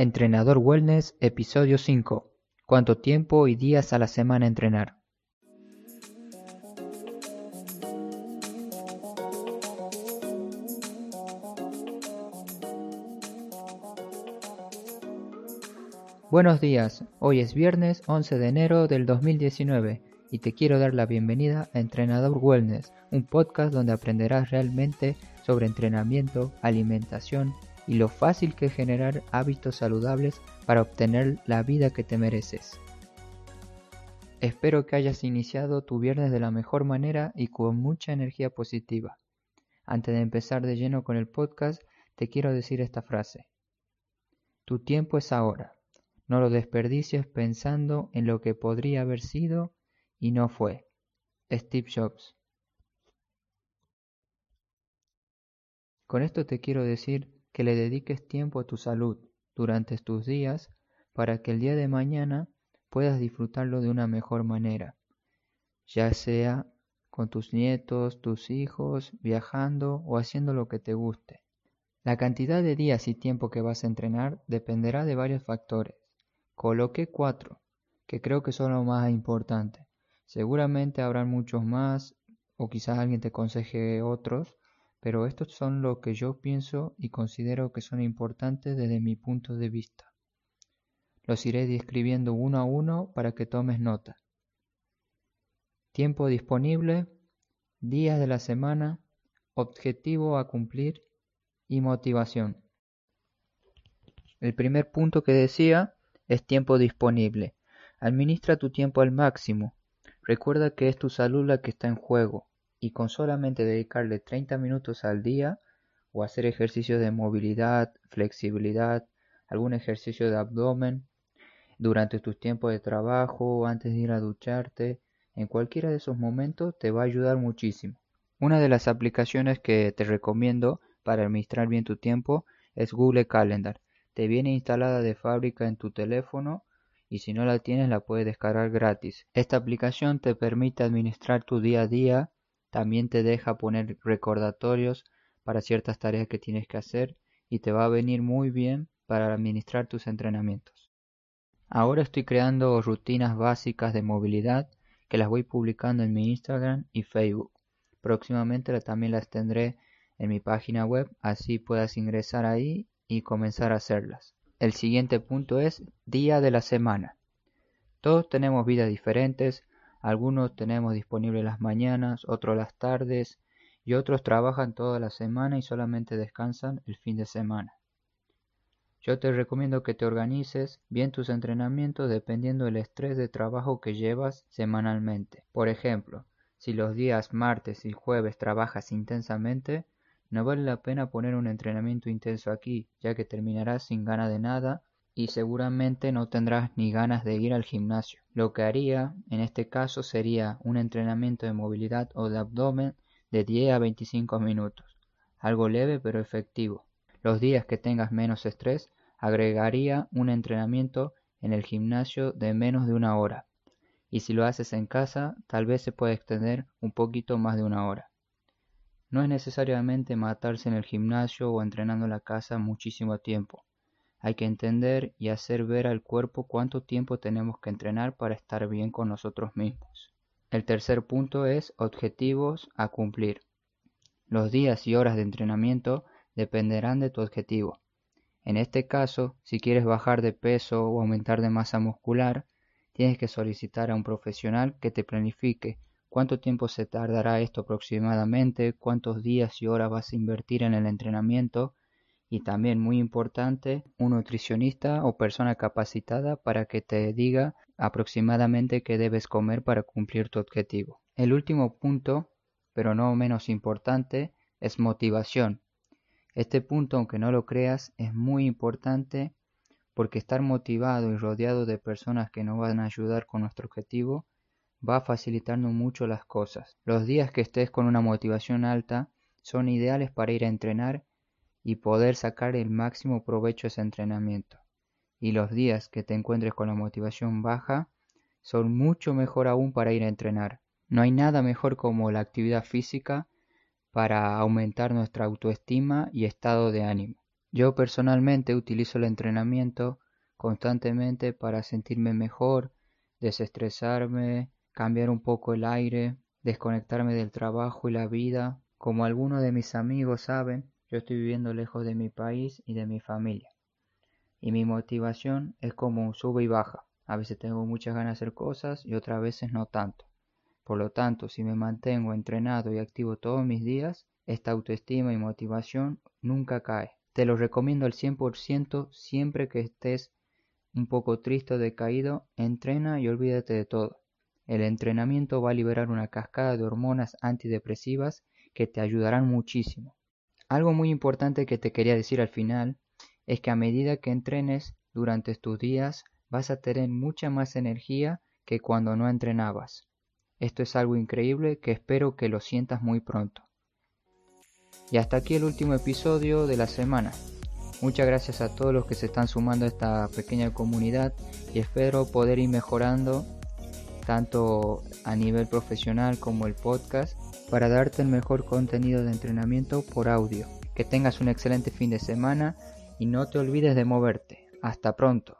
Entrenador Wellness, episodio 5. ¿Cuánto tiempo y días a la semana entrenar? Buenos días, hoy es viernes 11 de enero del 2019 y te quiero dar la bienvenida a Entrenador Wellness, un podcast donde aprenderás realmente sobre entrenamiento, alimentación, y lo fácil que es generar hábitos saludables para obtener la vida que te mereces. Espero que hayas iniciado tu viernes de la mejor manera y con mucha energía positiva. Antes de empezar de lleno con el podcast, te quiero decir esta frase. Tu tiempo es ahora. No lo desperdicies pensando en lo que podría haber sido y no fue. Steve Jobs. Con esto te quiero decir que le dediques tiempo a tu salud durante tus días para que el día de mañana puedas disfrutarlo de una mejor manera, ya sea con tus nietos, tus hijos, viajando o haciendo lo que te guste. La cantidad de días y tiempo que vas a entrenar dependerá de varios factores. Coloqué cuatro, que creo que son los más importantes. Seguramente habrán muchos más, o quizás alguien te aconseje otros, pero estos son lo que yo pienso y considero que son importantes desde mi punto de vista. Los iré describiendo uno a uno para que tomes nota. Tiempo disponible, días de la semana, objetivo a cumplir y motivación. El primer punto que decía es tiempo disponible. Administra tu tiempo al máximo. Recuerda que es tu salud la que está en juego y con solamente dedicarle 30 minutos al día o hacer ejercicios de movilidad, flexibilidad, algún ejercicio de abdomen durante tus tiempos de trabajo, antes de ir a ducharte, en cualquiera de esos momentos te va a ayudar muchísimo. Una de las aplicaciones que te recomiendo para administrar bien tu tiempo es Google Calendar. Te viene instalada de fábrica en tu teléfono y si no la tienes la puedes descargar gratis. Esta aplicación te permite administrar tu día a día también te deja poner recordatorios para ciertas tareas que tienes que hacer y te va a venir muy bien para administrar tus entrenamientos. Ahora estoy creando rutinas básicas de movilidad que las voy publicando en mi Instagram y Facebook. Próximamente también las tendré en mi página web, así puedas ingresar ahí y comenzar a hacerlas. El siguiente punto es día de la semana. Todos tenemos vidas diferentes, algunos tenemos disponibles las mañanas, otros las tardes y otros trabajan toda la semana y solamente descansan el fin de semana. Yo te recomiendo que te organices bien tus entrenamientos dependiendo del estrés de trabajo que llevas semanalmente. Por ejemplo, si los días martes y jueves trabajas intensamente, no vale la pena poner un entrenamiento intenso aquí, ya que terminarás sin gana de nada y seguramente no tendrás ni ganas de ir al gimnasio. Lo que haría en este caso sería un entrenamiento de movilidad o de abdomen de 10 a 25 minutos, algo leve pero efectivo. Los días que tengas menos estrés, agregaría un entrenamiento en el gimnasio de menos de una hora. Y si lo haces en casa, tal vez se puede extender un poquito más de una hora. No es necesariamente matarse en el gimnasio o entrenando en la casa muchísimo tiempo. Hay que entender y hacer ver al cuerpo cuánto tiempo tenemos que entrenar para estar bien con nosotros mismos. El tercer punto es objetivos a cumplir. Los días y horas de entrenamiento dependerán de tu objetivo. En este caso, si quieres bajar de peso o aumentar de masa muscular, tienes que solicitar a un profesional que te planifique cuánto tiempo se tardará esto aproximadamente, cuántos días y horas vas a invertir en el entrenamiento y también muy importante un nutricionista o persona capacitada para que te diga aproximadamente qué debes comer para cumplir tu objetivo. El último punto, pero no menos importante, es motivación. Este punto, aunque no lo creas, es muy importante porque estar motivado y rodeado de personas que nos van a ayudar con nuestro objetivo va facilitando mucho las cosas. Los días que estés con una motivación alta son ideales para ir a entrenar y poder sacar el máximo provecho a ese entrenamiento. Y los días que te encuentres con la motivación baja son mucho mejor aún para ir a entrenar. No hay nada mejor como la actividad física para aumentar nuestra autoestima y estado de ánimo. Yo personalmente utilizo el entrenamiento constantemente para sentirme mejor, desestresarme, cambiar un poco el aire, desconectarme del trabajo y la vida. Como algunos de mis amigos saben, yo estoy viviendo lejos de mi país y de mi familia. Y mi motivación es como un sube y baja. A veces tengo muchas ganas de hacer cosas y otras veces no tanto. Por lo tanto, si me mantengo entrenado y activo todos mis días, esta autoestima y motivación nunca cae. Te lo recomiendo al 100% siempre que estés un poco triste o decaído, entrena y olvídate de todo. El entrenamiento va a liberar una cascada de hormonas antidepresivas que te ayudarán muchísimo. Algo muy importante que te quería decir al final es que a medida que entrenes durante tus días vas a tener mucha más energía que cuando no entrenabas. Esto es algo increíble que espero que lo sientas muy pronto. Y hasta aquí el último episodio de la semana. Muchas gracias a todos los que se están sumando a esta pequeña comunidad y espero poder ir mejorando tanto a nivel profesional como el podcast para darte el mejor contenido de entrenamiento por audio. Que tengas un excelente fin de semana y no te olvides de moverte. Hasta pronto.